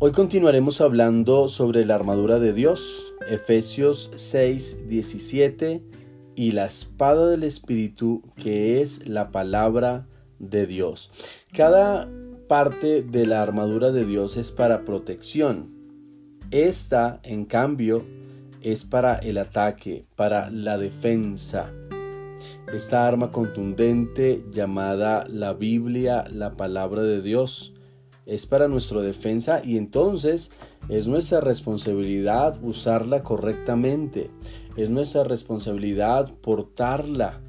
Hoy continuaremos hablando sobre la armadura de Dios, Efesios 6, 17 y la espada del Espíritu que es la palabra de Dios. Cada parte de la armadura de Dios es para protección. Esta, en cambio, es para el ataque, para la defensa. Esta arma contundente llamada la Biblia, la palabra de Dios, es para nuestra defensa y entonces es nuestra responsabilidad usarla correctamente. Es nuestra responsabilidad portarla.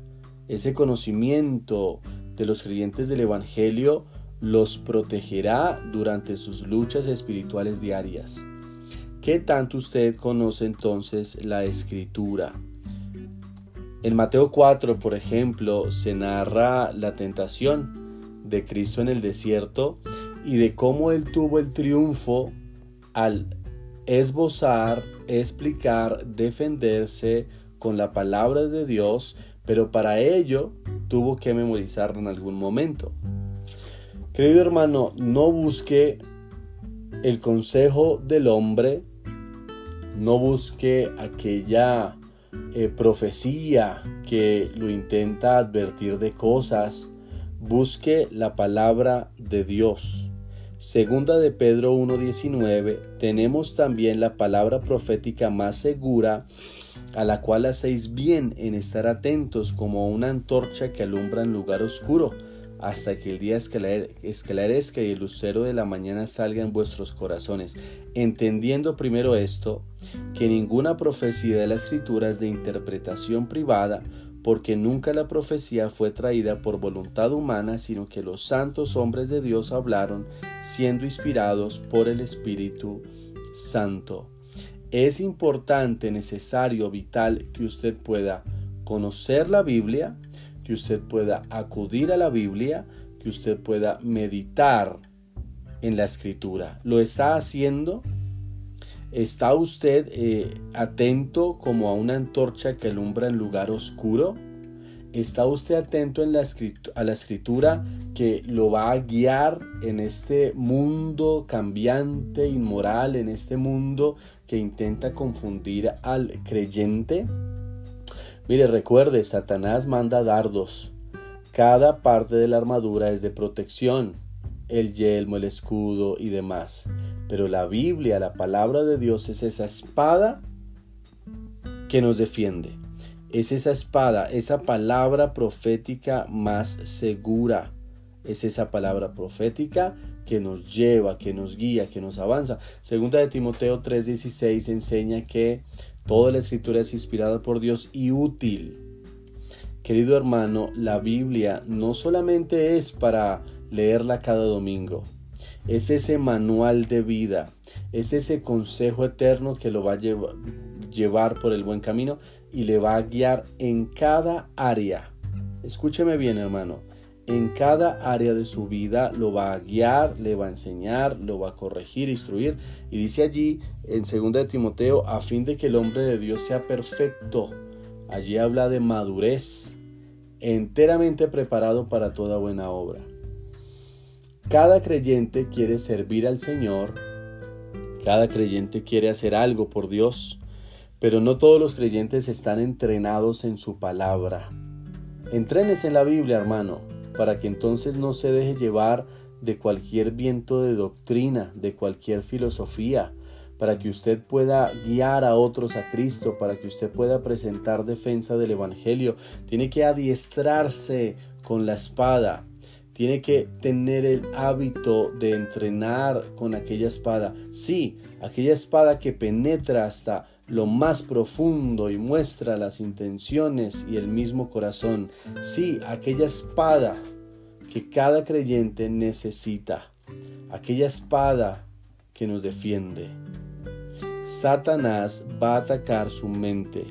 Ese conocimiento de los creyentes del Evangelio los protegerá durante sus luchas espirituales diarias. ¿Qué tanto usted conoce entonces la escritura? En Mateo 4, por ejemplo, se narra la tentación de Cristo en el desierto y de cómo él tuvo el triunfo al esbozar, explicar, defenderse con la palabra de Dios, pero para ello tuvo que memorizarlo en algún momento. Querido hermano, no busque el consejo del hombre, no busque aquella eh, profecía que lo intenta advertir de cosas, busque la palabra de Dios. Segunda de Pedro 1.19, tenemos también la palabra profética más segura, a la cual hacéis bien en estar atentos como una antorcha que alumbra en lugar oscuro, hasta que el día esclarezca y el lucero de la mañana salga en vuestros corazones, entendiendo primero esto, que ninguna profecía de la escritura es de interpretación privada, porque nunca la profecía fue traída por voluntad humana, sino que los santos hombres de Dios hablaron siendo inspirados por el Espíritu Santo. Es importante, necesario, vital que usted pueda conocer la Biblia, que usted pueda acudir a la Biblia, que usted pueda meditar en la escritura. ¿Lo está haciendo? ¿Está usted eh, atento como a una antorcha que alumbra en lugar oscuro? ¿Está usted atento en la a la escritura que lo va a guiar en este mundo cambiante, inmoral, en este mundo que intenta confundir al creyente? Mire, recuerde, Satanás manda dardos. Cada parte de la armadura es de protección, el yelmo, el escudo y demás. Pero la Biblia, la palabra de Dios, es esa espada que nos defiende. Es esa espada, esa palabra profética más segura. Es esa palabra profética que nos lleva, que nos guía, que nos avanza. Segunda de Timoteo 3:16 enseña que toda la escritura es inspirada por Dios y útil. Querido hermano, la Biblia no solamente es para leerla cada domingo, es ese manual de vida, es ese consejo eterno que lo va a llevar por el buen camino y le va a guiar en cada área. Escúcheme bien, hermano. En cada área de su vida lo va a guiar, le va a enseñar, lo va a corregir, instruir. Y dice allí en 2 de Timoteo, a fin de que el hombre de Dios sea perfecto. Allí habla de madurez, enteramente preparado para toda buena obra. Cada creyente quiere servir al Señor, cada creyente quiere hacer algo por Dios, pero no todos los creyentes están entrenados en su palabra. Entrenes en la Biblia, hermano, para que entonces no se deje llevar de cualquier viento de doctrina, de cualquier filosofía, para que usted pueda guiar a otros a Cristo, para que usted pueda presentar defensa del Evangelio. Tiene que adiestrarse con la espada, tiene que tener el hábito de entrenar con aquella espada. Sí, aquella espada que penetra hasta lo más profundo y muestra las intenciones y el mismo corazón. Sí, aquella espada que cada creyente necesita. Aquella espada que nos defiende. Satanás va a atacar su mente.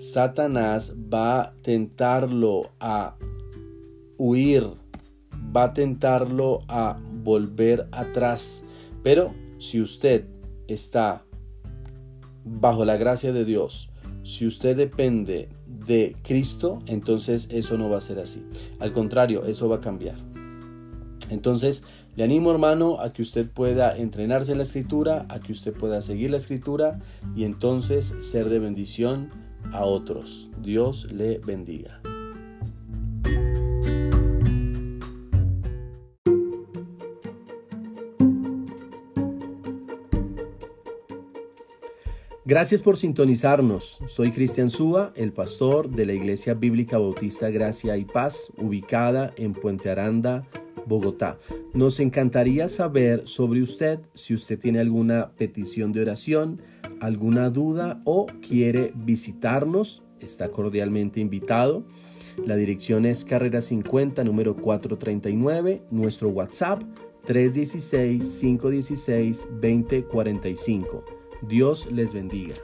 Satanás va a tentarlo a huir va a tentarlo a volver atrás. Pero si usted está bajo la gracia de Dios, si usted depende de Cristo, entonces eso no va a ser así. Al contrario, eso va a cambiar. Entonces, Le animo hermano a que usted pueda entrenarse en la escritura, a que usted pueda seguir la escritura y entonces ser de bendición a otros. Dios le bendiga. Gracias por sintonizarnos. Soy Cristian Súa, el pastor de la Iglesia Bíblica Bautista Gracia y Paz, ubicada en Puente Aranda, Bogotá. Nos encantaría saber sobre usted si usted tiene alguna petición de oración, alguna duda o quiere visitarnos. Está cordialmente invitado. La dirección es Carrera 50, número 439. Nuestro WhatsApp 316-516-2045. Dios les bendiga.